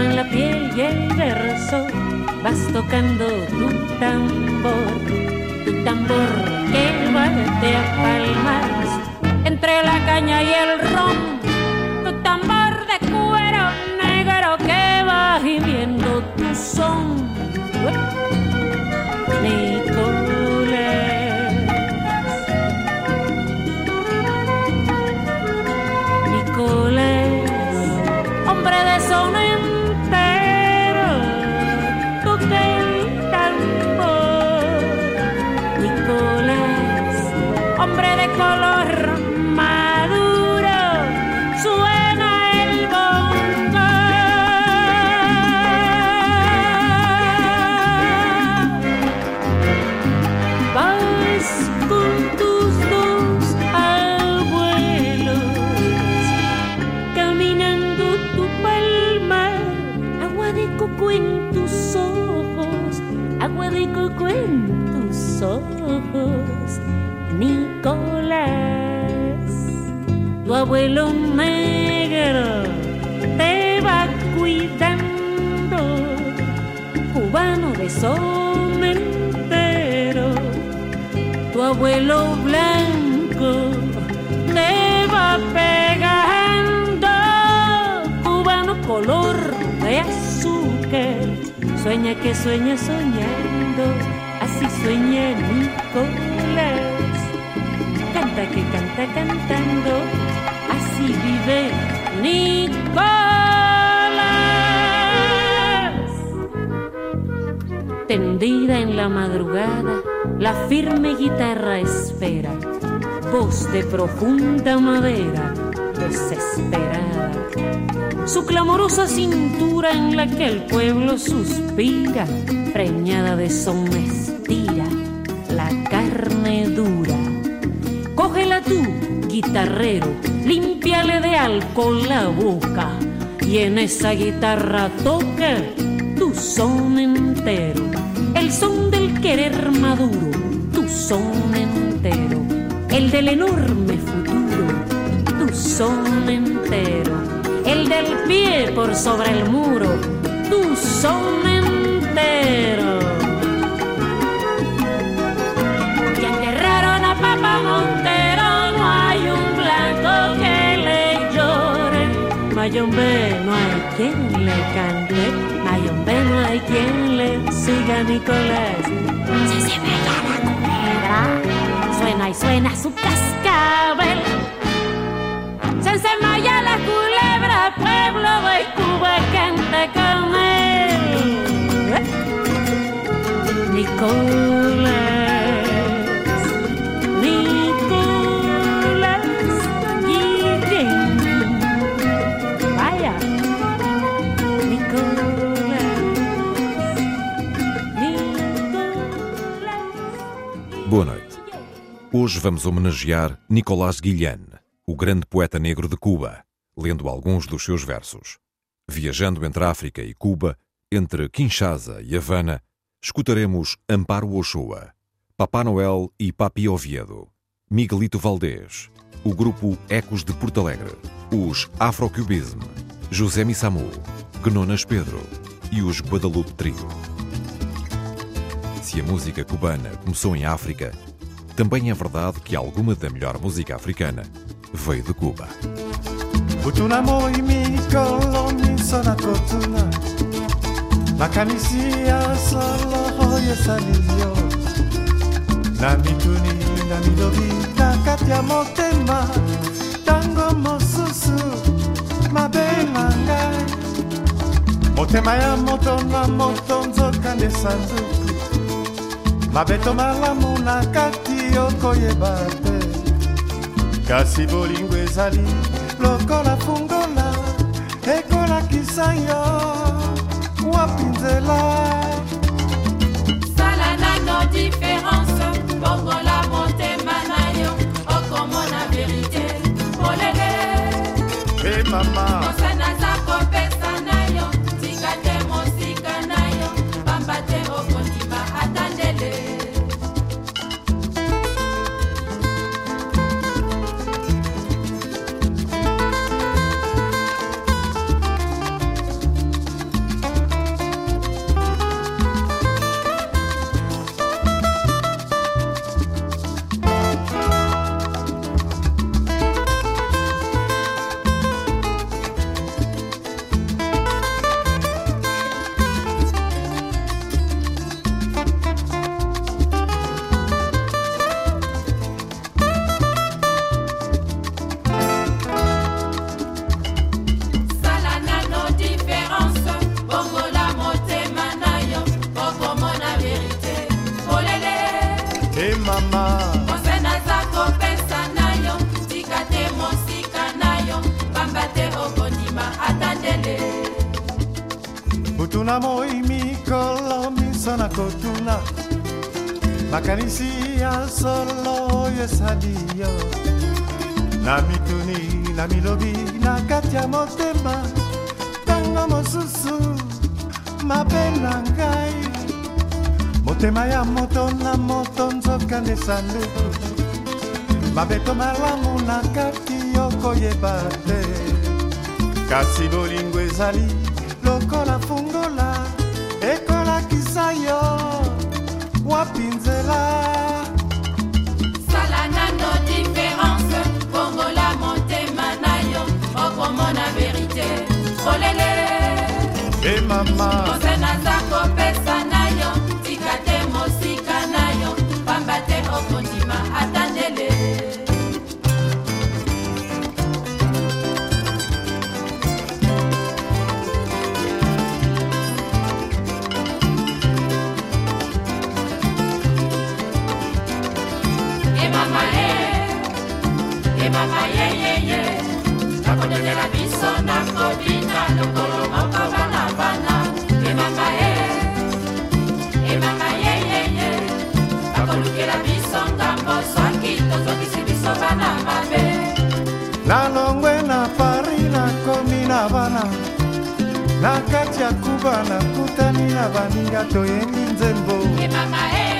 En la piel y el verso, vas tocando tu tambor, tu tambor que bate a palmas entre la caña y el ron, abuelo negro te va cuidando, cubano de somentero, tu abuelo blanco te va pegando, cubano color de azúcar, sueña que sueña soñando, así sueña Nicolás, canta que canta cantando vive Nicolás. Tendida en la madrugada, la firme guitarra espera, voz de profunda madera, desesperada. Su clamorosa cintura en la que el pueblo suspira, preñada de son estira la carne dura. Guitarrero, límpiale de alcohol la boca. Y en esa guitarra toca tu son entero, el son del querer maduro, tu son entero, el del enorme futuro, tu son entero, el del pie por sobre el muro, tu son entero. Y enterraron a Papa Montero Mayombe no hay quien le cante, Mayombe no hay quien le siga Nicolás. Si se ve la culebra, suena y suena su cascabel. Se ensemalla la culebra, pueblo de Cuba canta con él. Nicolás. Hoje vamos homenagear Nicolás Guillen, o grande poeta negro de Cuba, lendo alguns dos seus versos. Viajando entre África e Cuba, entre Kinshasa e Havana, escutaremos Amparo Ochoa, Papá Noel e Papi Oviedo, Miguelito Valdés, o grupo Ecos de Porto Alegre, os Afrocubism, José Missamu, Gnonas Pedro e os Guadalupe Trio. Se a música cubana começou em África, também é verdade que alguma da melhor música africana veio de Cuba. na na na motema. Mabe motema ya moto na moto nzoka nde sanduku. Mabeto malamu na kati yo koyeba te. Kasi bolingo ezali lokola fungola ekolakisa yo wapi nzela? Sala nano diference bongola motema na yo okomona verite polele e eh, mama. na sibolingo ezali bangato eninzenbo yemama e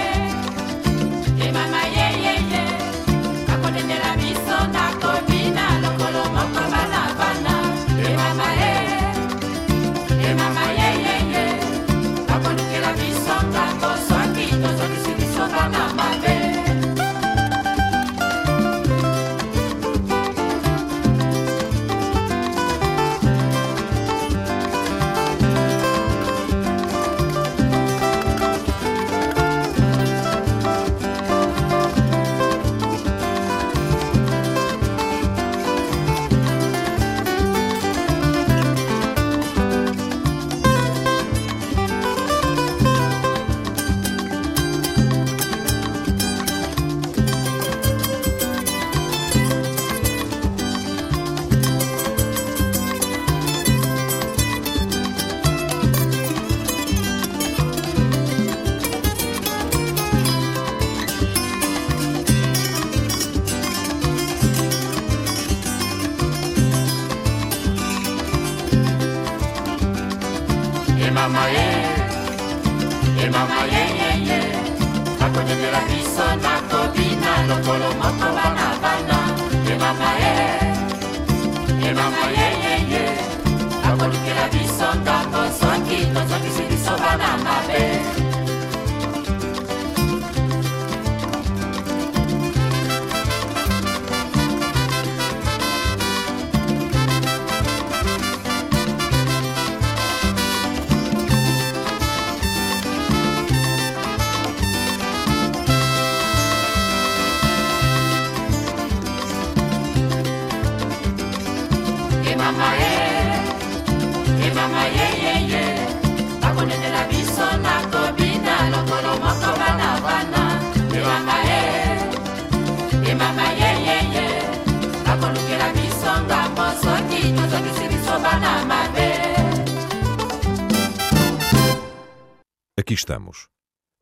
estamos.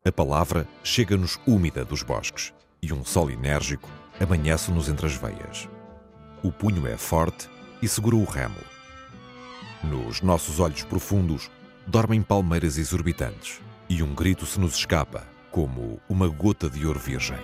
A palavra chega-nos úmida dos bosques e um sol enérgico amanhece-nos entre as veias. O punho é forte e segura o remo. Nos nossos olhos profundos dormem palmeiras exorbitantes e um grito se nos escapa, como uma gota de ouro virgem.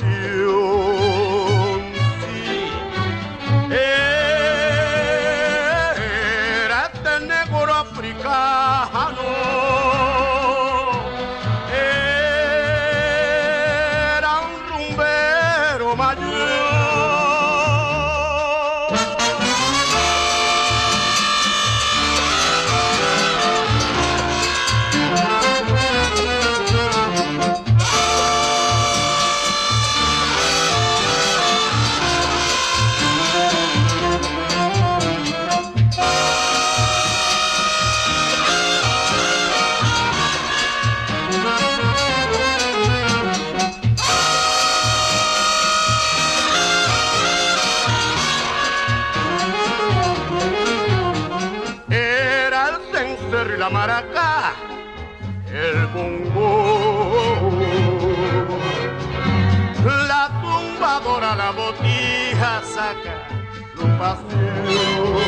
Pasión. acá el bongó. La tumbadora la botija saca los paseos.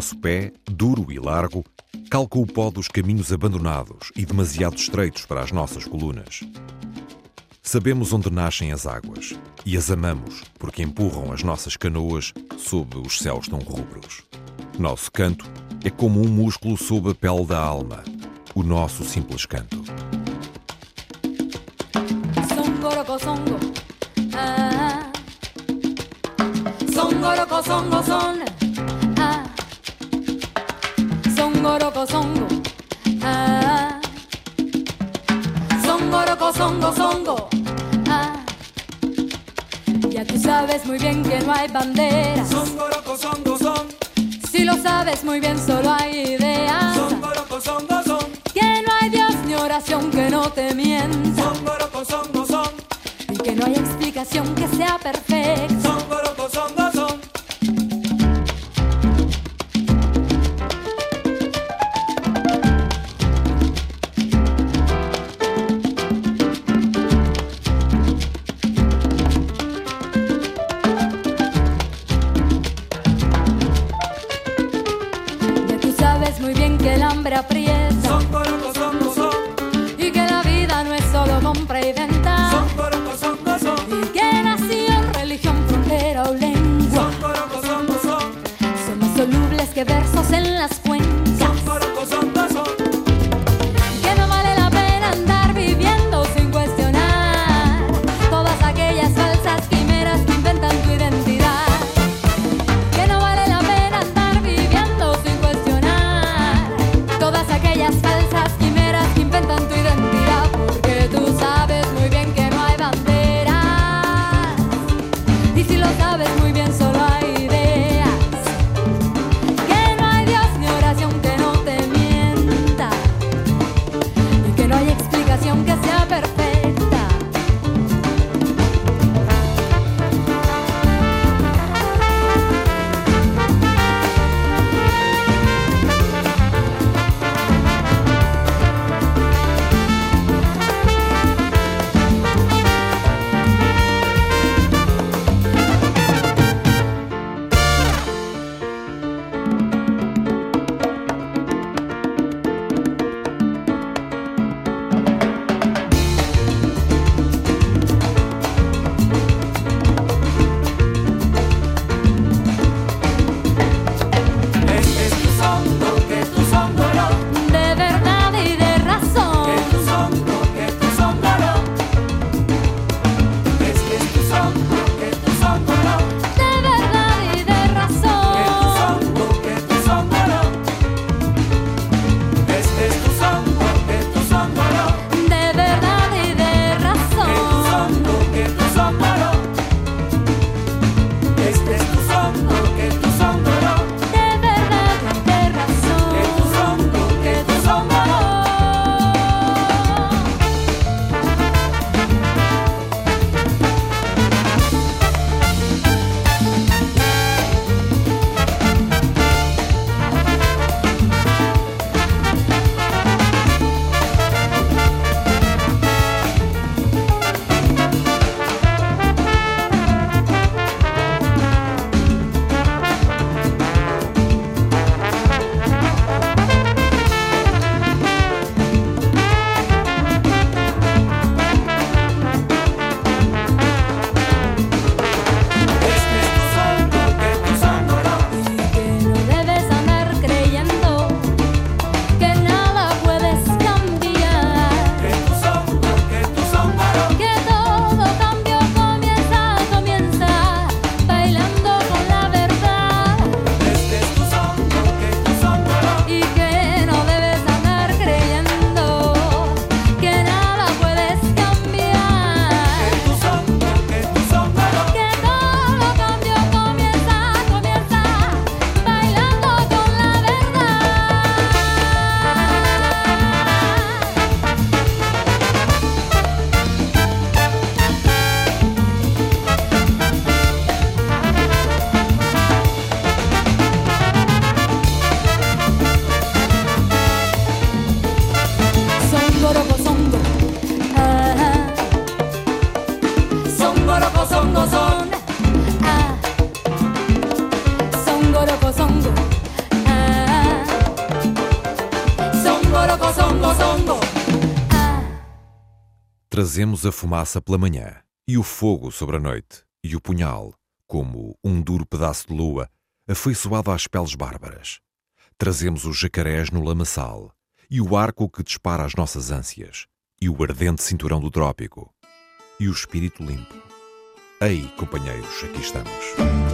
Nosso pé, duro e largo, calca o pó dos caminhos abandonados e demasiado estreitos para as nossas colunas. Sabemos onde nascem as águas e as amamos porque empurram as nossas canoas sob os céus tão rubros. Nosso canto é como um músculo sob a pele da alma, o nosso simples canto. Songo sabes muy bien que no hay banderas. Songo roco songo son, Si lo sabes muy bien, solo hay ideas. songo roco songo son, Que no hay Dios ni oración que no te mienta. songo roco songo son, Trazemos a fumaça pela manhã, e o fogo sobre a noite, e o punhal, como um duro pedaço de lua, afeiçoado às peles bárbaras. Trazemos os jacarés no lamaçal, e o arco que dispara as nossas ânsias, e o ardente cinturão do trópico, e o espírito limpo. Ei, companheiros, aqui estamos.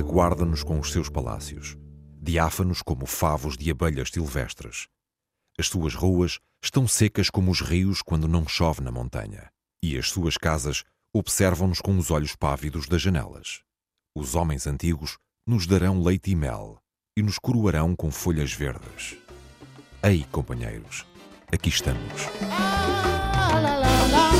aguarda-nos com os seus palácios, diáfanos como favos de abelhas silvestres. As suas ruas estão secas como os rios quando não chove na montanha, e as suas casas observam-nos com os olhos pávidos das janelas. Os homens antigos nos darão leite e mel e nos coroarão com folhas verdes. Ei, companheiros, aqui estamos. Ah, lá, lá, lá,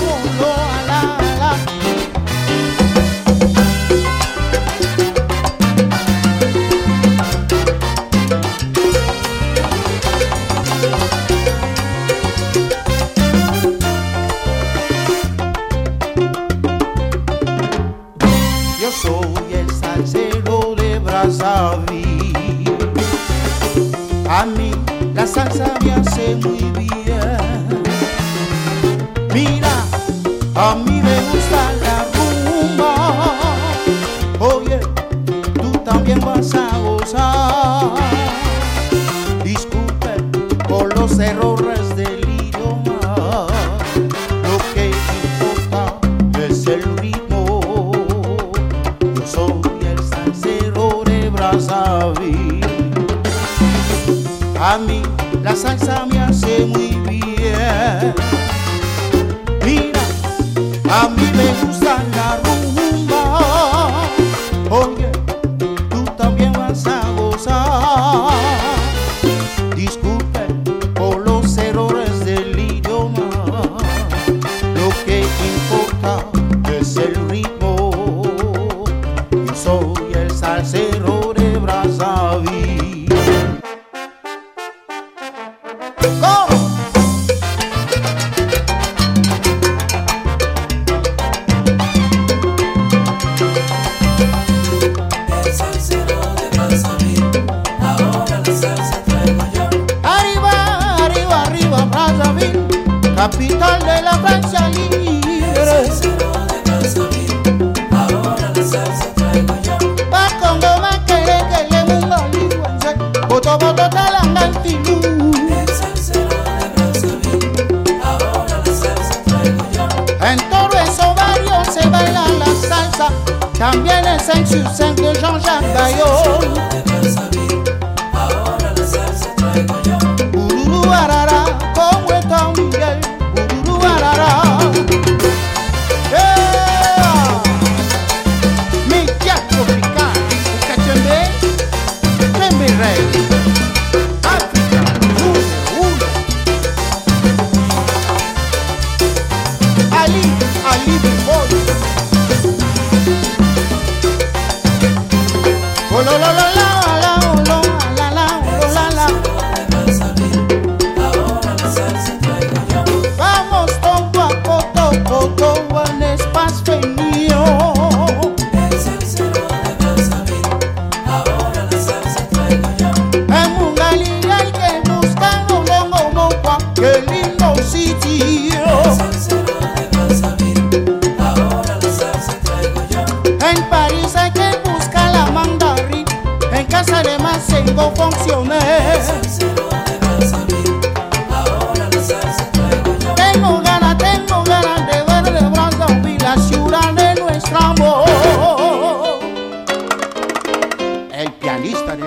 también el 5 sur 5 de Jean-Jacques Bayot.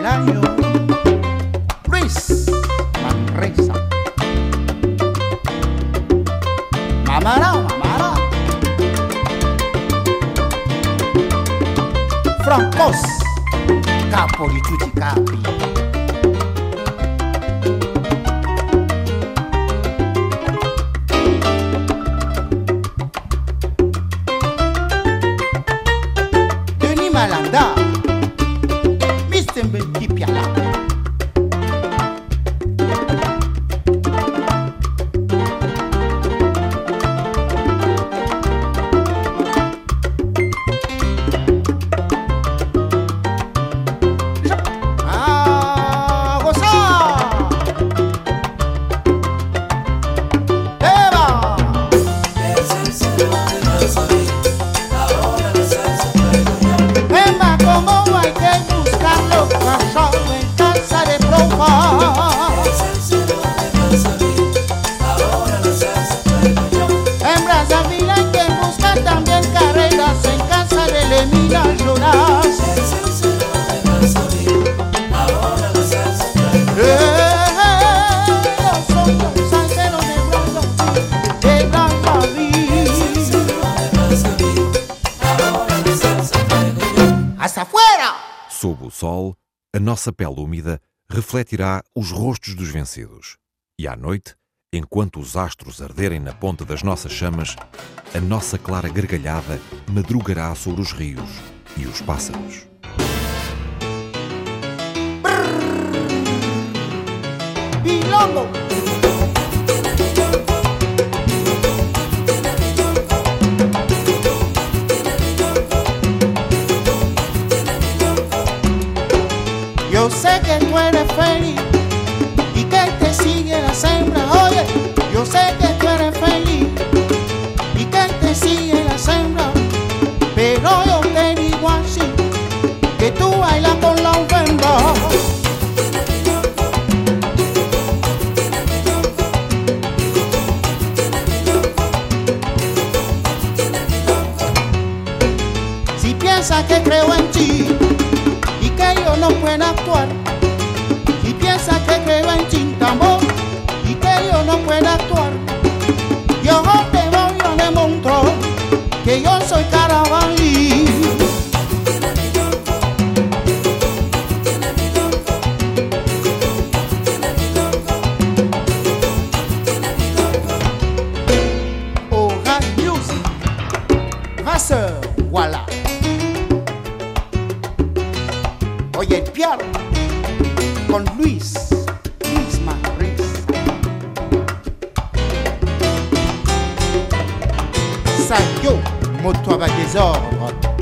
el año. nossa pele úmida refletirá os rostos dos vencidos. E à noite, enquanto os astros arderem na ponta das nossas chamas, a nossa clara gargalhada madrugará sobre os rios e os pássaros. Bilongo! yo moto à bas désordre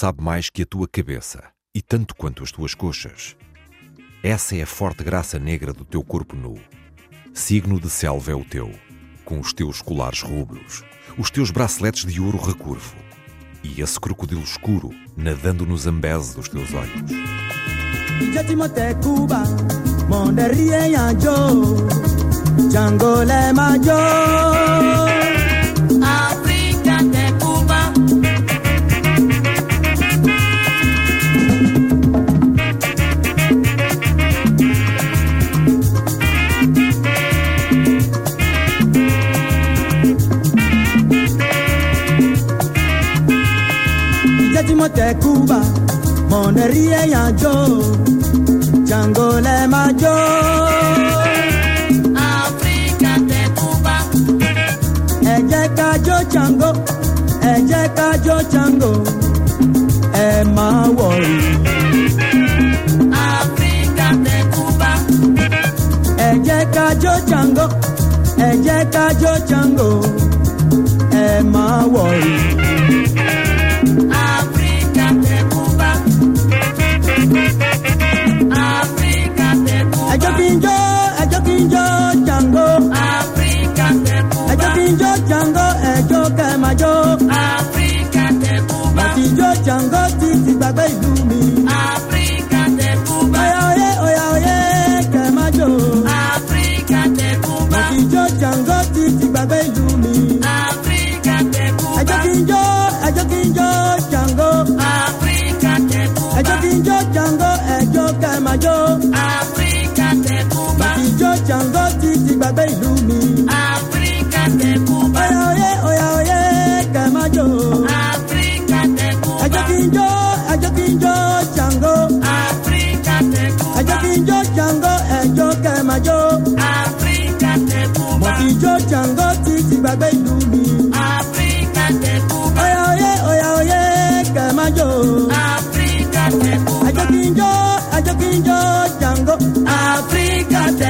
sabe mais que a tua cabeça e tanto quanto as tuas coxas. Essa é a forte graça negra do teu corpo nu. Signo de selva é o teu, com os teus colares rubros, os teus braceletes de ouro recurvo e esse crocodilo escuro nadando no zambese dos teus olhos. Django Timothy Kuba, mon rien jo, Django le majo. Africa de Cuba. Ẹ jẹ́ ká jó Django, ẹ jẹ́ ká jó Django, ẹ má wọ̀rì. Africa de Cuba. Ẹ jẹ́ ká jó Django, ẹ jẹ́ ká jó Django, ẹ má wọ̀rì. Baby.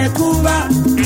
Cuba.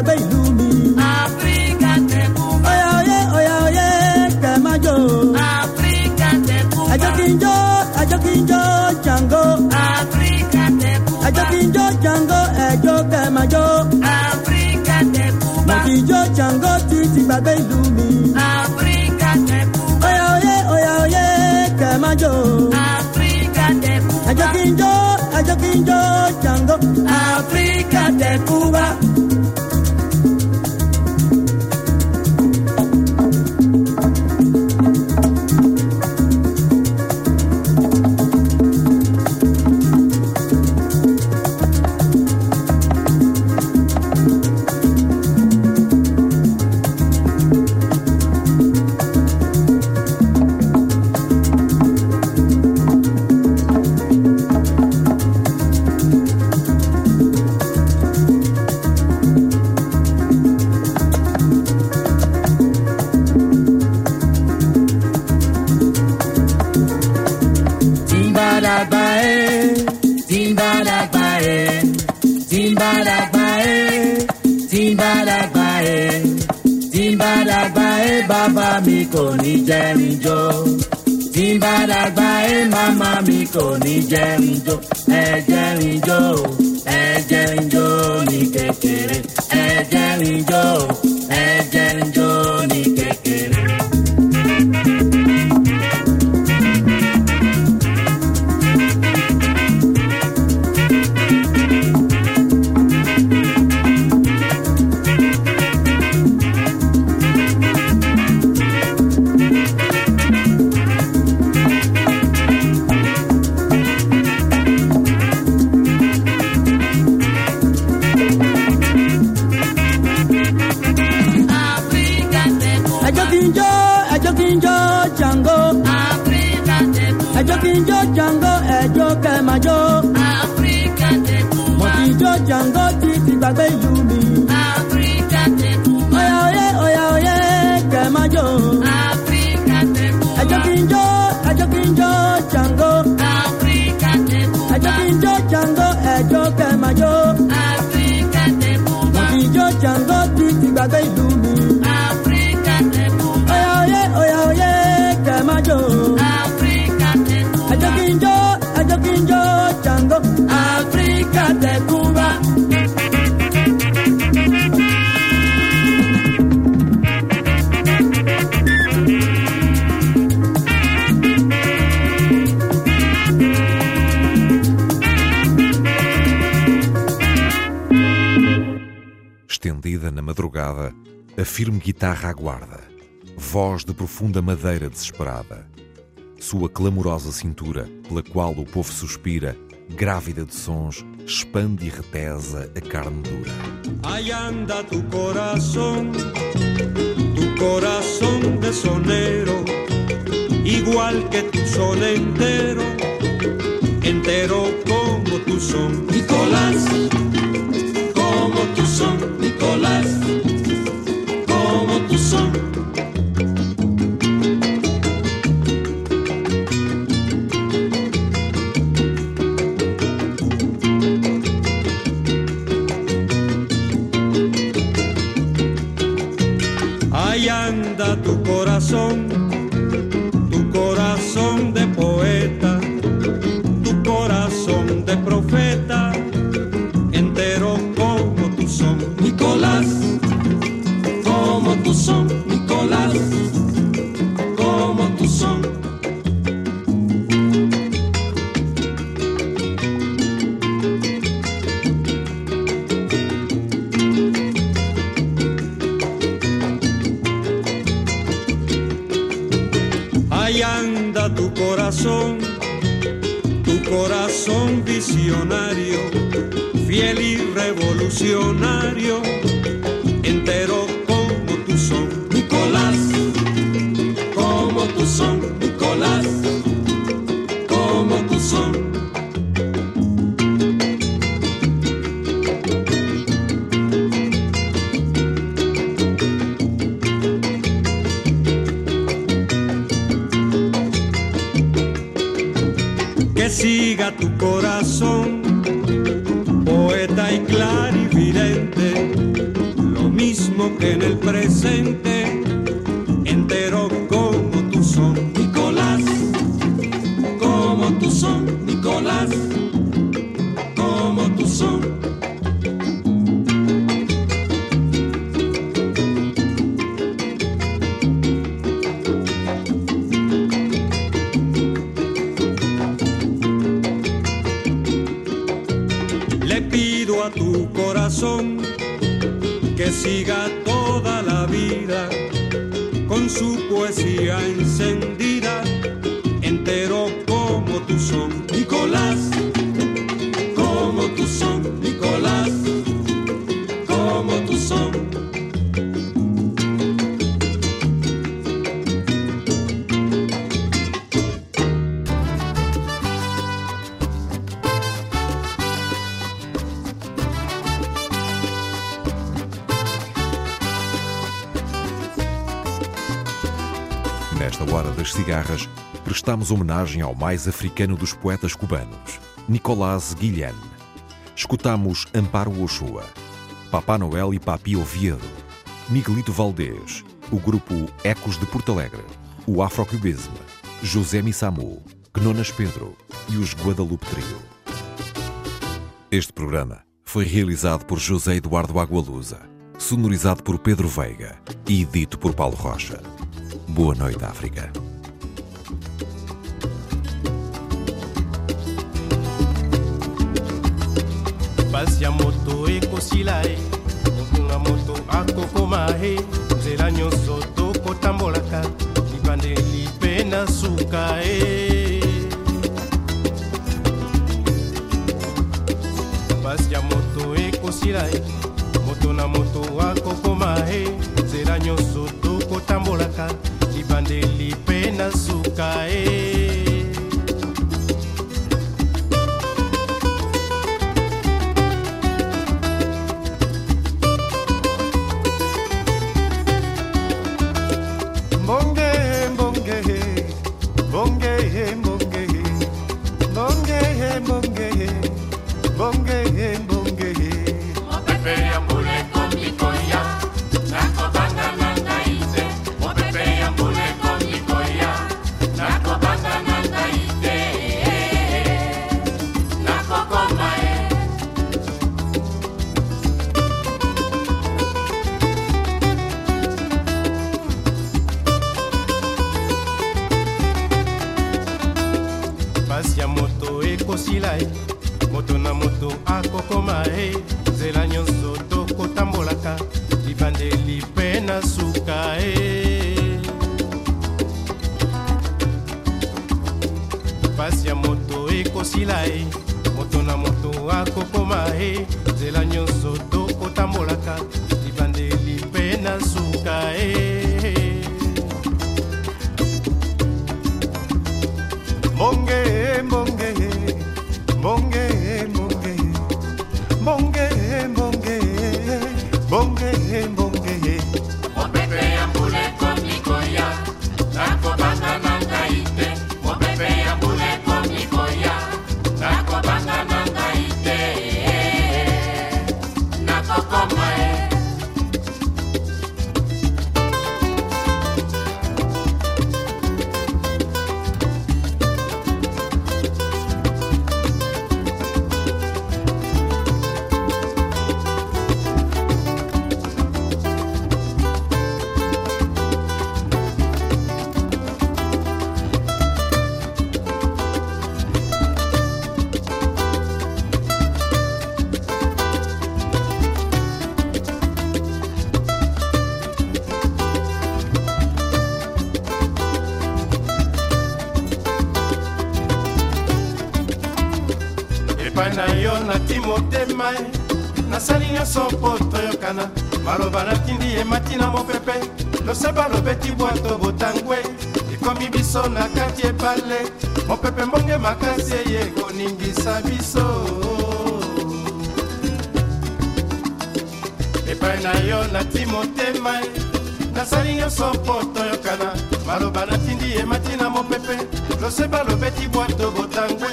Africa ìlú Oya oye oya oye jó. Jango. Jó títí. bá dàgbà ẹ bàbá mi kò ní jẹ́ mi jó. tí n bá dàgbà ẹ màmá mi kò ní jẹ́ mi jó. ẹ jẹ́ mi jó ẹ jẹ́ mi jó ní kékeré ẹ jẹ́ mi. Africa dey do me. Africa do me. Oya oye oya oye kẹ jo. Africa dey do me. Ẹjọ́ kí. Africa do me. Estendida na madrugada, a firme guitarra aguarda, voz de profunda madeira desesperada. Sua clamorosa cintura, pela qual o povo suspira, grávida de sons, expande e retesa a carne dura. Ahí anda tu corazón, tu corazón de sonero, igual que tu son entero, entero como tu son. Nicolás, visionario, fiel y revolucionario, Nesta hora das cigarras, prestamos homenagem ao mais africano dos poetas cubanos, Nicolás Guilhem. Escutamos Amparo Ochoa, Papá Noel e Papi Oviedo, Miguelito Valdés, o grupo Ecos de Porto Alegre, o Afrocubismo, José Missamu, Quenonas Pedro e os Guadalupe Trio. Este programa foi realizado por José Eduardo Agualusa, sonorizado por Pedro Veiga e dito por Paulo Rocha. Boa noite, África. basi ya moto ekosila ye motunga moto akokoma ye nzela nyonso tokotambolaka libandeli mpe na suka ye basi ya moto ekosila ye moto na moto akokoma ye nzela nyonso tokotambolaka libandeli mpe suka ye sopo toyokana maloba natindi emati na mopepe loseba lobeti bwato botangwe. Ekomi biso na kati ebale mopepe mbonge makasi eye koningisa biso. Epai na yo nati motema nasali nyonso mpo toyokana maloba natindi emati na mopepe loseba lobeti bwato botangwe.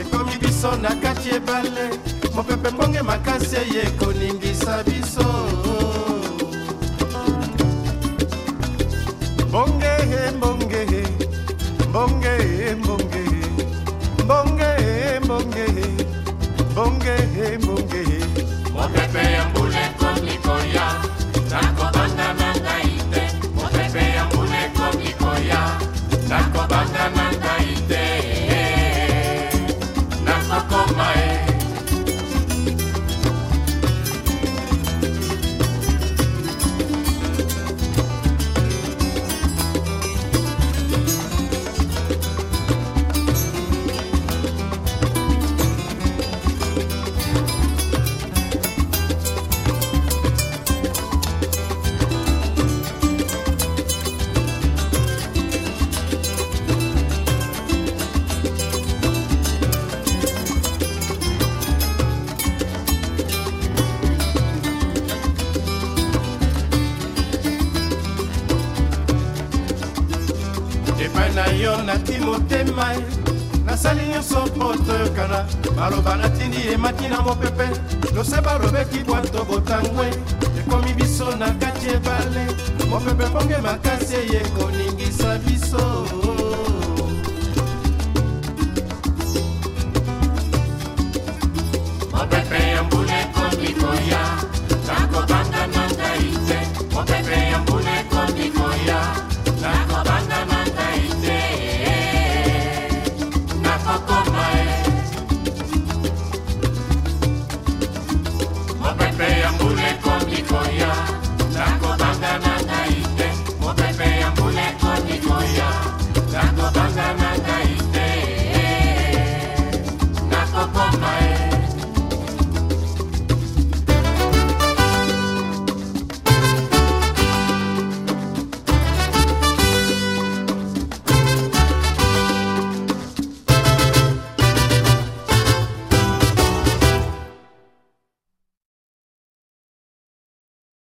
Ekomi biso na kati ebale mopepe mbonge makasi eye koningisa sabe